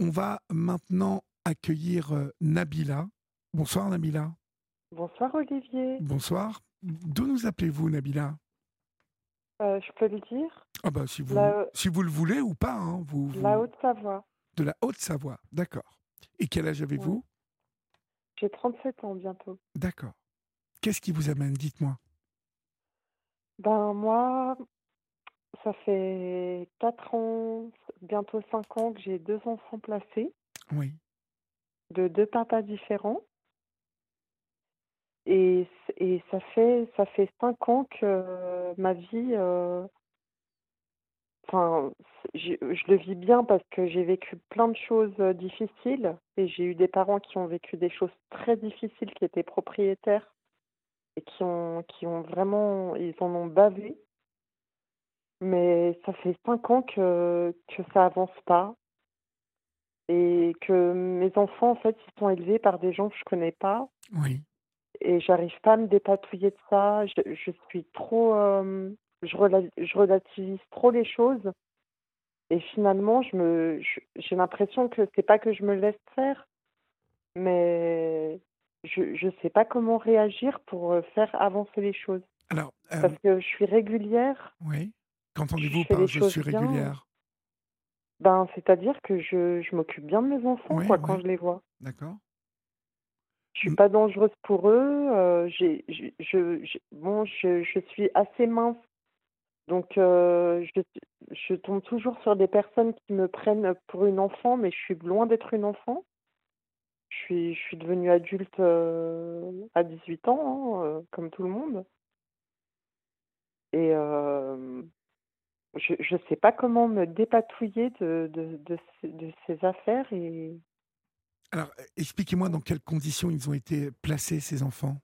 on va maintenant accueillir euh, Nabila. Bonsoir Nabila. Bonsoir Olivier. Bonsoir. D'où nous appelez-vous Nabila? Euh, je peux le dire? Ah bah si vous, La- si vous le voulez ou pas. hein, vous, vous- La Haute-Savoie. De la Haute-Savoie, d'accord. Et quel âge avez-vous? J'ai 37 ans bientôt. D'accord. Qu'est-ce qui vous amène? Dites-moi. Ben moi, ça fait 4 ans, bientôt 5 ans que j'ai deux enfants placés Oui. de deux papas différents. Et, et ça fait ça fait 5 ans que ma vie, euh, enfin, je, je le vis bien parce que j'ai vécu plein de choses euh, difficiles et j'ai eu des parents qui ont vécu des choses très difficiles, qui étaient propriétaires et qui ont qui ont vraiment ils en ont bavé. Mais ça fait 5 ans que que ça avance pas et que mes enfants en fait ils sont élevés par des gens que je connais pas Oui. et j'arrive pas à me dépatouiller de ça. Je, je suis trop, euh, je, rela- je relativise trop les choses et finalement je me, je- j'ai l'impression que c'est pas que je me laisse faire, mais je je sais pas comment réagir pour euh, faire avancer les choses Alors, euh, parce que je suis régulière. oui. Qu'entendez-vous par je suis bien. régulière? Ben c'est-à-dire que je je m'occupe bien de mes enfants Oui, quoi quand je les vois. D'accord. Je suis Mm. pas dangereuse pour eux. euh, j'ai, je, je, bon, je, je suis assez mince, donc euh, je, je tombe toujours sur des personnes qui me prennent pour une enfant, mais je suis loin d'être une enfant. Je suis, je suis devenue adulte euh, à 18 ans, hein, comme tout le monde. Et euh, je je sais pas comment me dépatouiller de, de, de, ces, de ces affaires et Alors, euh, expliquez-moi dans quelles conditions ils ont été placés, ces enfants.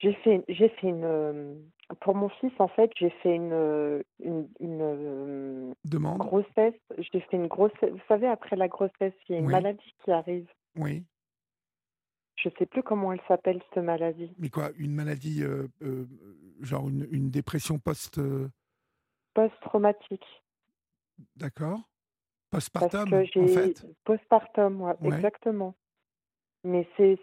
J'ai fait, j'ai fait une, euh, pour mon fils en fait, j'ai fait une, euh, une, une Demande grossesse. J'ai fait une grossesse. Vous savez, après la grossesse, il y a une Oui. maladie qui arrive. Oui. Je sais plus comment elle s'appelle cette maladie. Mais quoi Une maladie, euh, euh, genre une, une dépression post. euh, Post-traumatique. D'accord Parce Postpartum, que en fait postpartum, ouais, Ouais. exactement. Mais c'est,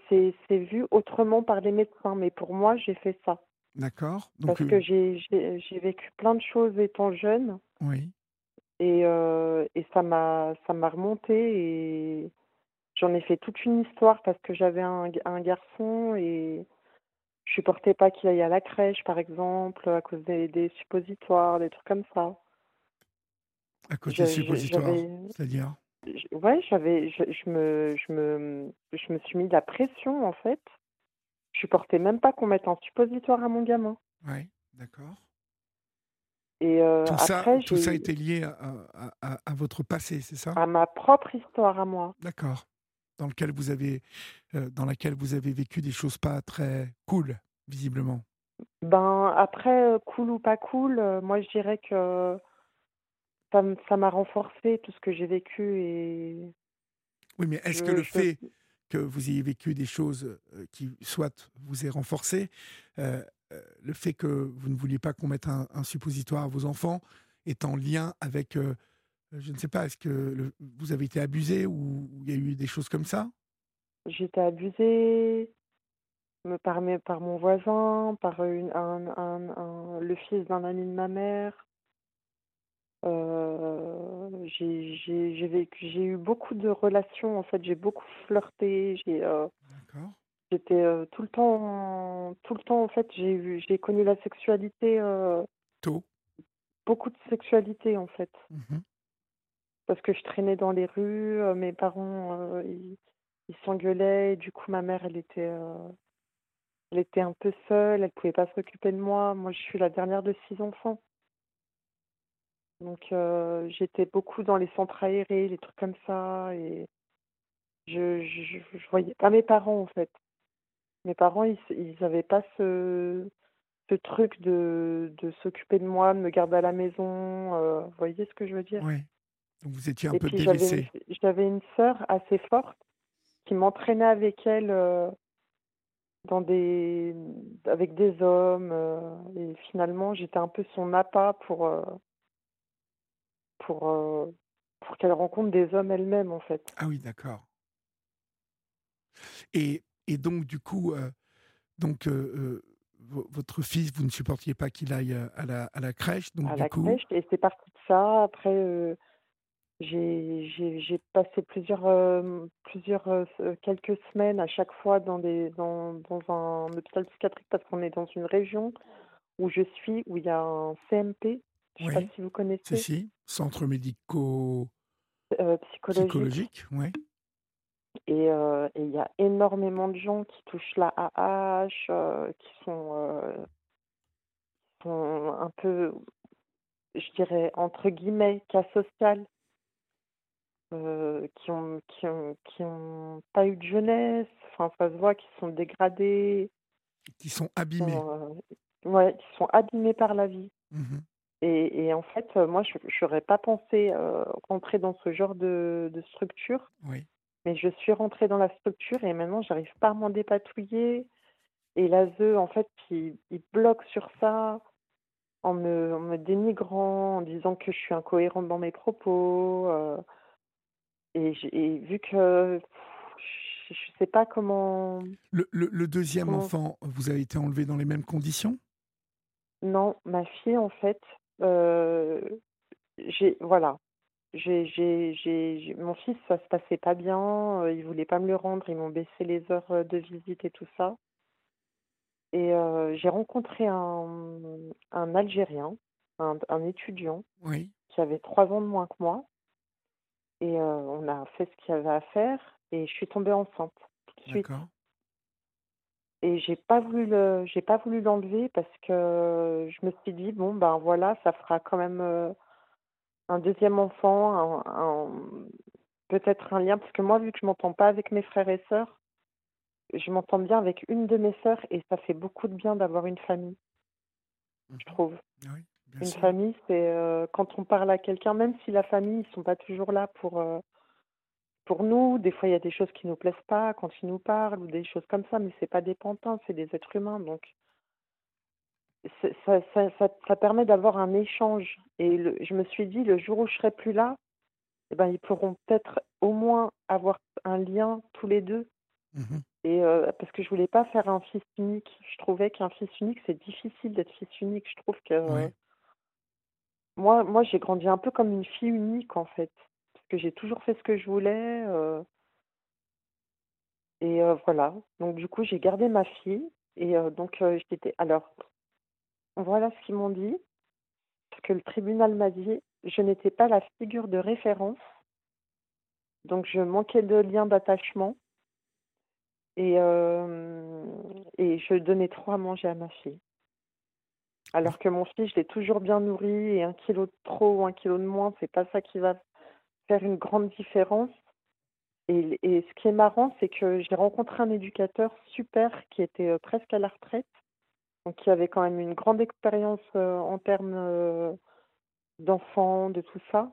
vu autrement par les médecins. Mais pour moi, j'ai fait ça D'accord. Parce euh, que j'ai, vécu plein de choses étant jeune. oui. Et, euh, et ça m'a ça m'a remonté et j'en ai fait toute une histoire parce que j'avais un, un garçon et je supportais pas qu'il aille à la crèche, par exemple, à cause des, des suppositoires, des trucs comme ça. À cause Je- des suppositoires. C'est-à-dire? Je- Ouais, j'avais je, je me je me je me suis mis de la pression en fait. Je supportais même pas qu'on mette un suppositoire à mon gamin. Oui. D'accord. Et euh, Tout ça, après tout ça était lié à, à- à- à votre passé, c'est ça? À ma propre histoire à moi. D'accord. Dans lequel vous avez, euh, dans laquelle vous avez vécu des choses pas très cool, visiblement. Ben après, euh, cool ou pas cool, euh, moi je dirais que ça m'a renforcé tout ce que j'ai vécu et Oui, mais est-ce que le je fait que vous ayez vécu des choses qui, soit vous aient renforcé, euh, le fait que vous ne vouliez pas qu'on mette un, un suppositoire à vos enfants est en lien avec, euh, je ne sais pas, est-ce que le- vous avez été abusé ou il y a eu des choses comme ça? J'étais abusée par, mes- par mon voisin, par une, un, un, un- le fils d'un ami de ma mère. Euh, j'ai vécu eu beaucoup de relations en fait j'ai beaucoup flirté j'ai euh, j'étais euh, tout le temps tout le temps en fait j'ai j'ai connu la sexualité euh, Tôt. beaucoup de sexualité en fait Mhm. Parce que je traînais dans les rues, euh, mes parents euh, ils ils s'engueulaient et du coup ma mère elle était euh, elle était un peu seule, elle pouvait pas s'occuper de moi. Moi je suis la dernière de six enfants. Donc j'étais beaucoup dans les centres aérés, les trucs comme ça et je je, voyais pas mes parents en fait. Mes parents ils ils avaient pas ce ce truc de de s'occuper de moi, de me garder à la maison, vous voyez ce que je veux dire? Donc vous étiez un Et peu puis j'avais une, délaissé. j'avais une sœur assez forte qui m'entraînait avec elle euh, dans des avec des hommes euh, et finalement j'étais un peu son appât pour euh, pour pour qu'elle rencontre des hommes elle-même, en fait. Ah oui, d'accord. Et et donc du coup, donc votre fils, vous ne supportiez pas qu'il aille, à la à la crèche, donc À du la coup crèche et c'est parti de ça. Après, j'ai j'ai j'ai passé plusieurs, hem, plusieurs, se quelques semaines à chaque fois dans des dans dans un hôpital psychiatrique parce qu'on est dans une région où je suis, où il y a un CMP, je sais pas si vous si, connaissez? si, centre médico Heu, psychologique psychologique, ouais. et il y a énormément de gens qui touchent la heu, qui sont, sont un peu, je dirais entre guillemets «cas social». Heu, qui ont qui ont qui ont pas eu de jeunesse, enfin ça se voit qu'ils sont dégradés, Qui sont qui abîmés. sont, heu, ouais, qui sont abîmés par la vie Mmh et et en fait, heu, moi je j'aurais pas pensé, rentrer dans ce genre de de structure, Oui. mais je suis rentrée dans la structure et maintenant j'arrive pas à m'en dépatouiller et l'ASE en fait, il il bloque sur ça en me en me dénigrant, en disant que je suis incohérente dans mes propos, et et vu que je je sais pas comment Le le le 2 comment enfant, vous avez été enlevé dans les mêmes conditions? non, ma fille en fait, heu, j'ai voilà, j'ai j'ai j'ai mon fils, ça se passait pas bien, heu, ils voulaient pas me le rendre, ils m'ont baissé les heures, heu, de visite et tout ça. Et j'ai rencontré un, un Algérien, un un étudiant Oui, qui avait 3 ans de moins que moi et on a fait ce qu'il y avait à faire et je suis tombée enceinte tout de suite. d'accord. Et j'ai pas voulu le j'ai pas voulu l'enlever parce que je me suis dit: «Bon, ben, voilà, ça fera quand même, un deuxième enfant, un un peut-être un lien» parce que moi, vu que je m'entends pas avec mes frères et sœurs, je m'entends bien avec une de mes sœurs et ça fait beaucoup de bien d'avoir une famille, je Mmh trouve. Oui, bien Une sûr. famille, c'est, heu, quand on parle à quelqu'un, même si la famille, ils sont pas toujours là pour, heu, pour nous, des fois, il y a des choses qui nous plaisent pas quand ils nous parlent ou des choses comme ça, mais c'est pas des pantins, c'est des êtres humains donc ça ça ça ça permet d'avoir un échange et le je me suis dit: «Le jour où je serai plus là, eh ben, ils pourront peut-être au moins avoir un lien tous les 2 Mmh et heu, parce que je voulais pas faire un fils unique. Je trouvais qu'un fils unique, c'est difficile d'être fils unique. Je trouve que euh. Moi moi, j'ai grandi un peu comme une fille unique, en fait, parce que j'ai toujours fait ce que je voulais, heu et heu, voilà. Donc du coup, j'ai gardé ma fille et heu, donc j'étais alors voilà ce qu'ils m'ont dit. Parce que le tribunal m'a dit: «Je n'étais pas la figure de référence, donc je manquais de lien d'attachement et et je donnais trop à manger à ma fille». Alors que mon fils, je l'ai toujours bien nourri et un kilo de trop ou un kilo de moins, c'est pas ça qui va faire une grande différence et ce qui est marrant, c'est que j'ai rencontré un éducateur super qui était, heu, presque à la retraite, donc qui avait quand même une grande expérience, heu, en termes, heu, d'enfants, de tout ça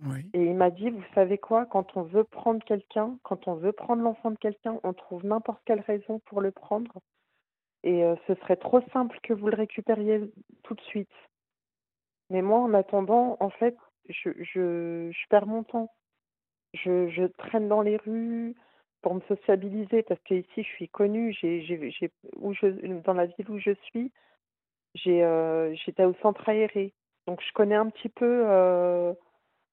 Oui. Et il m'a dit: «Vous savez quoi? Quand on veut prendre quelqu'un, quand on veut prendre l'enfant de quelqu'un, on trouve n'importe quelle raison pour le prendre et heu, ce serait trop simple que vous le récupériez tout de suite. Mais moi, en attendant, en fait, je je je perds mon temps. Je je traîne dans les rues pour me sociabiliser parce qu'ici, je suis connue, où je dans la ville où je suis, j'ai, heu, j'étais au centre aéré. Donc je connais un petit peu, heu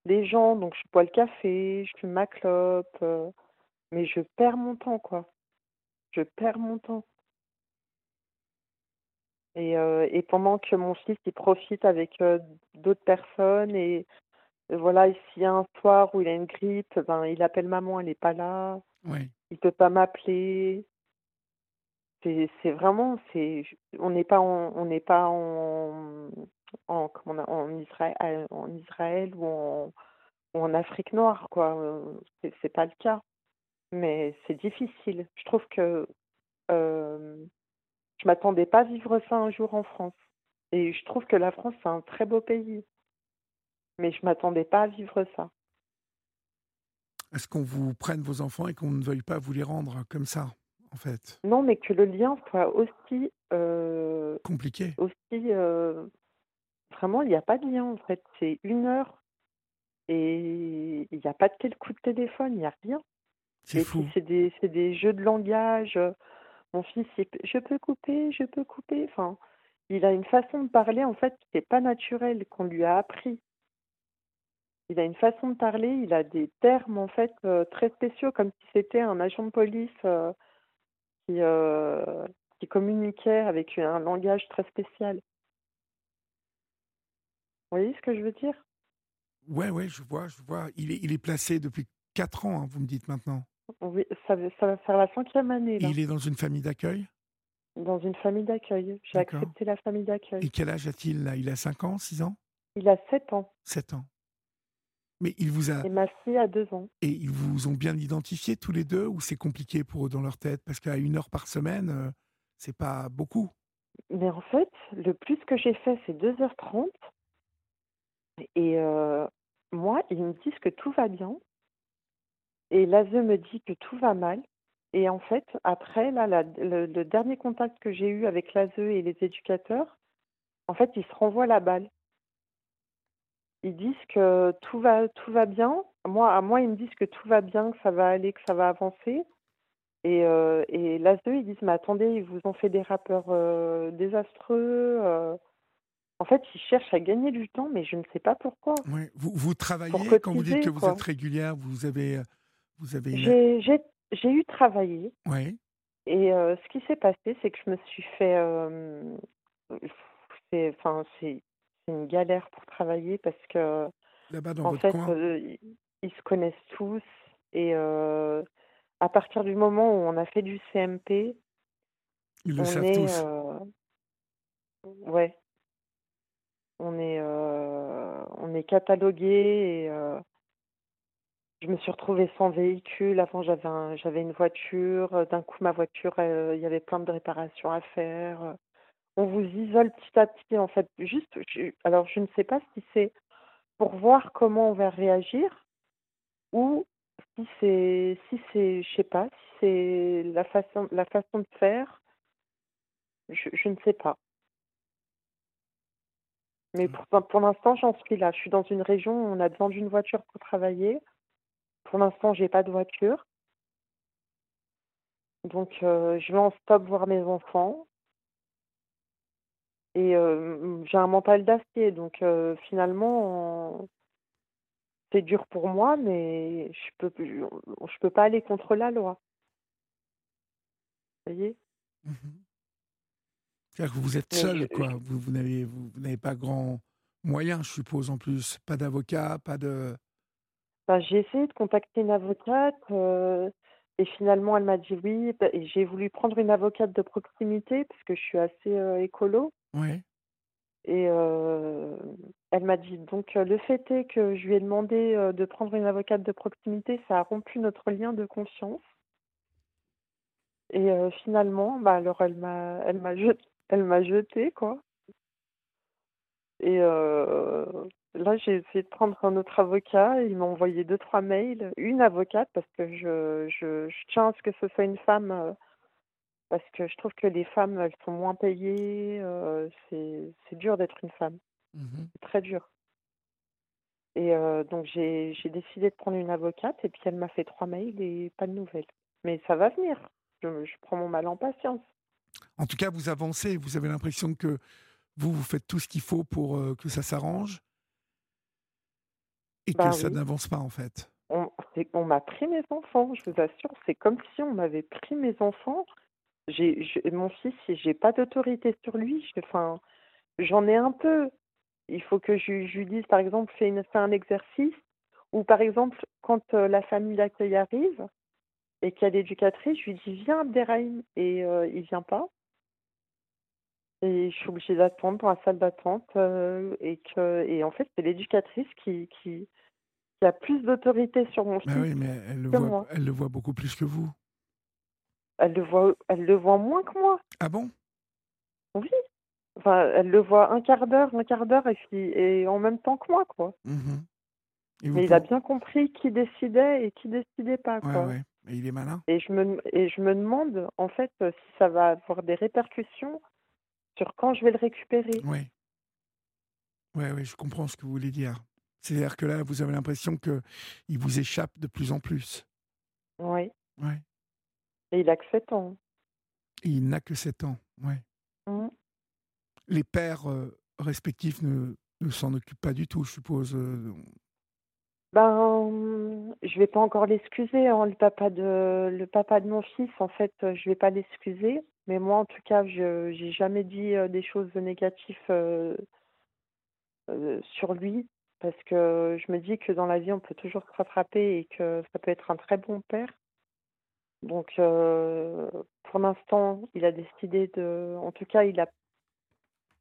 les gens, donc je bois le café, je fume ma clope, mais je perds mon temps, quoi. Je perds mon temps et heu et pendant que mon fils, il profite avec, heu, d'autres personnes et euh, voilà, s'il y a un soir où il a une grippe, ben, il appelle maman, elle est pas là, Oui. il peut pas m'appeler. C'est c'est vraiment c'est on n'est pas en on n'est pas en en comment on en Israël en Israël ou en ou en Afrique noire, quoi, c'est pas le cas. Mais c'est difficile. Je trouve que, je m'attendais pas à vivre ça un jour en France et je trouve que la France, c'est un très beau pays, mais je m'attendais pas à vivre ça. Est-ce qu'on vous prenne vos enfants et qu'on ne veuille pas vous les rendre comme ça, en fait? Non, mais que le lien soit aussi, heu, Compliqué? aussi, heu, vraiment, il y a pas de lien, en fait. C'est une heure, et il y a pas de quel coup de téléphone, il y a rien. C'est fou. c'est des des jeux de langage, mon fils «Je peux couper, je peux couper», enfin, il a une façon de parler en fait qui est pas naturelle, qu'on lui a appris. Il a une façon de parler, il a des termes en fait, heu, très spéciaux comme si c'était un agent de police, qui, heu, qui communiquait avec un langage très spécial. Vous voyez ce que je veux dire? Ouais, ouais, je vois, je vois. Il est il est placé depuis 4 ans, hein, vous me dites maintenant? Oui, ça va faire la cinquième année là, Il est dans une famille d'accueil? dans une famille d'accueil. J'ai accepté la famille Et d'accueil. quel âge a-t-il là? Il a 5 ans, 6 ans? Il a 7 ans 7 ans. Mais il vous a et ma fille a 2 ans. et ils vous ont bien identifiés tous les 2 ou c'est compliqué pour eux dans leur tête? Parce qu'à 1 heure par semaine, heu, c'est pas beaucoup. Mais en fait, le plus que j'ai fait, c'est 2:30 et heu, moi, ils me disent que tout va bien et l'ASE me dit que tout va mal et en fait, après là, la le le dernier contact que j'ai eu avec l'ASE et les éducateurs, en fait, ils se renvoient la balle. Ils disent que tout va tout va bien. Moi à moi, ils me disent que tout va bien, que ça va aller, que ça va avancer et et l'ASE, ils disent: «Mais attendez, ils vous ont fait des rappeurs, heu, désastreux», heu, en fait, ils cherchent à gagner du temps, mais je ne sais pas pourquoi. Ouais. Vous vous travaillez quand vous dites que vous êtes régulière, vous avez, heu, vous avez une J'ai eu travaillé et heu, ce qui s'est passé, c'est que je me suis fait, hem, c'est enfin, une galère pour travailler parce que là-bas dans en votre fait, coin? heu, ils se connaissent tous et à partir du moment où on a fait du CMP, Ils le on savent est, tous. ouais, on est, on est catalogués et je me suis retrouvée sans véhicule. Avant, j'avais un j'avais une voiture, heu, d'un coup ma voiture, heu, il y avait plein de réparations à faire. On vous isole petit à petit, en fait. Juste, je alors je ne sais pas si c'est pour voir comment on va réagir ou si c'est si c'est je sais pas, si c'est la façon la façon de faire, je je ne sais pas. Mais Mmh. pour pour l'instant, j'en suis là. Je suis dans une région où on a besoin d'une voiture pour travailler. Pour l'instant, j'ai pas de voiture. Donc heu, je vais en stop voir mes enfants et hem, j'ai un mental d'acier donc heu, finalement, c'est dur pour moi mais je peux je peux pas aller contre la loi. Vous voyez? Mmh C'est-à-dire que vous êtes seule, quoi. je Vous vous n'avez vous vous n'avez pas grand moyen, je suppose, en plus? Pas d'avocat, pas de bah, j'ai essayé de contacter une avocate, et finalement elle m'a dit oui, bah et j'ai voulu prendre une avocate de proximité parce que je suis assez, écolo. Ouais, et elle m'a dit donc le fait est que je lui ai demandé, de prendre une avocate de proximité, ça a rompu notre lien de confiance. Et finalement, bah, alors elle m'a elle m'a jet elle m'a jetée quoi et heu, là j'ai essayé de prendre un autre avocat, il m'a envoyé deux trois mails, une avocate parce que je je je tiens à ce que ce soit une femme, heu, parce que je trouve que les femmes, elles sont moins payées, heu, c'est dur d'être une femme, mmh c'est très dur. Et heu, donc j'ai décidé de prendre une avocate et puis elle m'a fait 3 mails et pas de nouvelles. Mais ça va venir. Je je prends mon mal en patience. En tout cas, vous avancez, vous avez l'impression que vous, vous faites tout ce qu'il faut pour, heu, que ça s'arrange et que Bah ça n'avance pas, en fait? on m'a pris mes enfants, je vous assure, c'est comme si on m'avait pris mes enfants. J'ai je mon fils, j'ai pas d'autorité sur lui, enfin, j'en ai un peu. Il faut que je je lui dise, par exemple: «Fais une fais un exercice» ou par exemple, quand, heu, la famille d'accueil arrive et qu'il y a l'éducatrice, je lui dis: «Viens Abderrahim» et heu, il vient pas. Et je suis obligée d'attendre dans la salle d'attente, heu et que et en fait, c'est l'éducatrice qui qui qui a plus d'autorité sur mon Bah, fils oui, mais elle le que voit moi. elle le voit beaucoup plus que vous. Elle le voit elle le voit moins que moi. Ah bon? Oui, enfin, elle le voit un quart d'heure, un quart d'heure et puis et en même temps que moi, quoi. Mmh et Mais il a bien compris qui décidait et qui décidait pas, ouais, quoi. ouais, et il est malin? Et je me et je me demande, en fait, si ça va avoir des répercussions sur quand je vais le récupérer. Ouais, ouais, ouais, je comprends ce que vous voulez dire. C'est-à-dire que là, vous avez l'impression qu'il vous échappe de plus en plus. Oui. Ouais. Et il a que 7 ans. Et il n'a que 7 ans, ouais. Mmh. Les pères euh, respectifs ne, ne s'en occupent pas du tout, je suppose. euh, Ben, je vais pas encore l'excuser, hein, le papa de le papa de mon fils, en fait, euh, je vais pas l'excuser. Mais moi, en tout cas, je j'ai jamais dit euh, des choses négatives euh, sur lui, parce que je me dis que dans la vie, on peut toujours se rattraper et que ça peut être un très bon père. Donc, pour l'instant, il a décidé de, en tout cas, il a,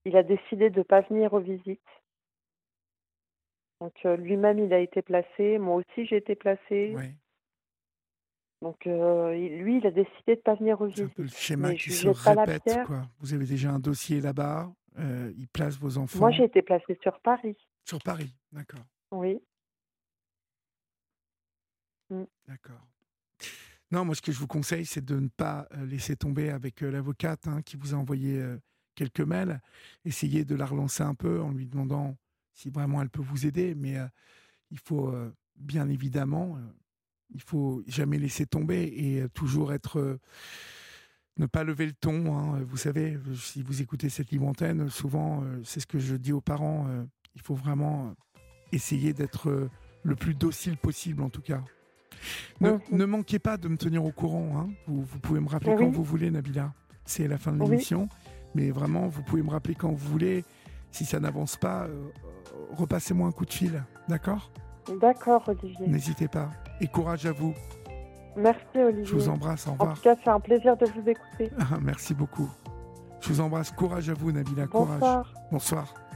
il a décidé de pas venir aux visites. Donc, euh, lui-même, il a été placé. Moi aussi, j'ai été placée. ouais. Donc, euh, lui, il a décidé de pas venir aux C'est un peu le visites. schéma Mais qui se répète, quoi. Vous avez déjà un dossier là-bas, euh, il place vos Moi, enfants j'ai été placée sur Paris. sur Paris, d'accord, Oui. d'accord. Non, moi, ce que je vous conseille, c'est de ne pas laisser tomber avec euh, l'avocate hein, qui vous a envoyé quelques mails. Essayez de la relancer un peu en lui demandant si vraiment elle peut vous aider, mais euh, il faut euh, bien évidemment, euh, il faut jamais laisser tomber et toujours être, ne pas lever le ton. hein. Vous savez, si vous écoutez cette libre antenne, souvent, euh, c'est ce que je dis aux parents. euh, il faut vraiment essayer d'être euh, le plus docile possible, en tout cas. Ne, ne manquez pas de me tenir au courant. hein. Vous, vous pouvez me rappeler Oui. quand vous voulez, Nabila. C'est la fin de Oui. l'émission. Mais vraiment, vous pouvez me rappeler quand vous voulez. Si ça n'avance pas, repassez-moi un coup de fil. D'accord? D'accord, Olivier. N'hésitez pas. Et courage à vous. Merci, Olivier. Je vous embrasse. Au En revoir. tout cas, c'est un plaisir de vous écouter. Ah, Merci beaucoup. Je vous embrasse. Courage à vous, Nabila. Courage. Bonsoir. Bonsoir.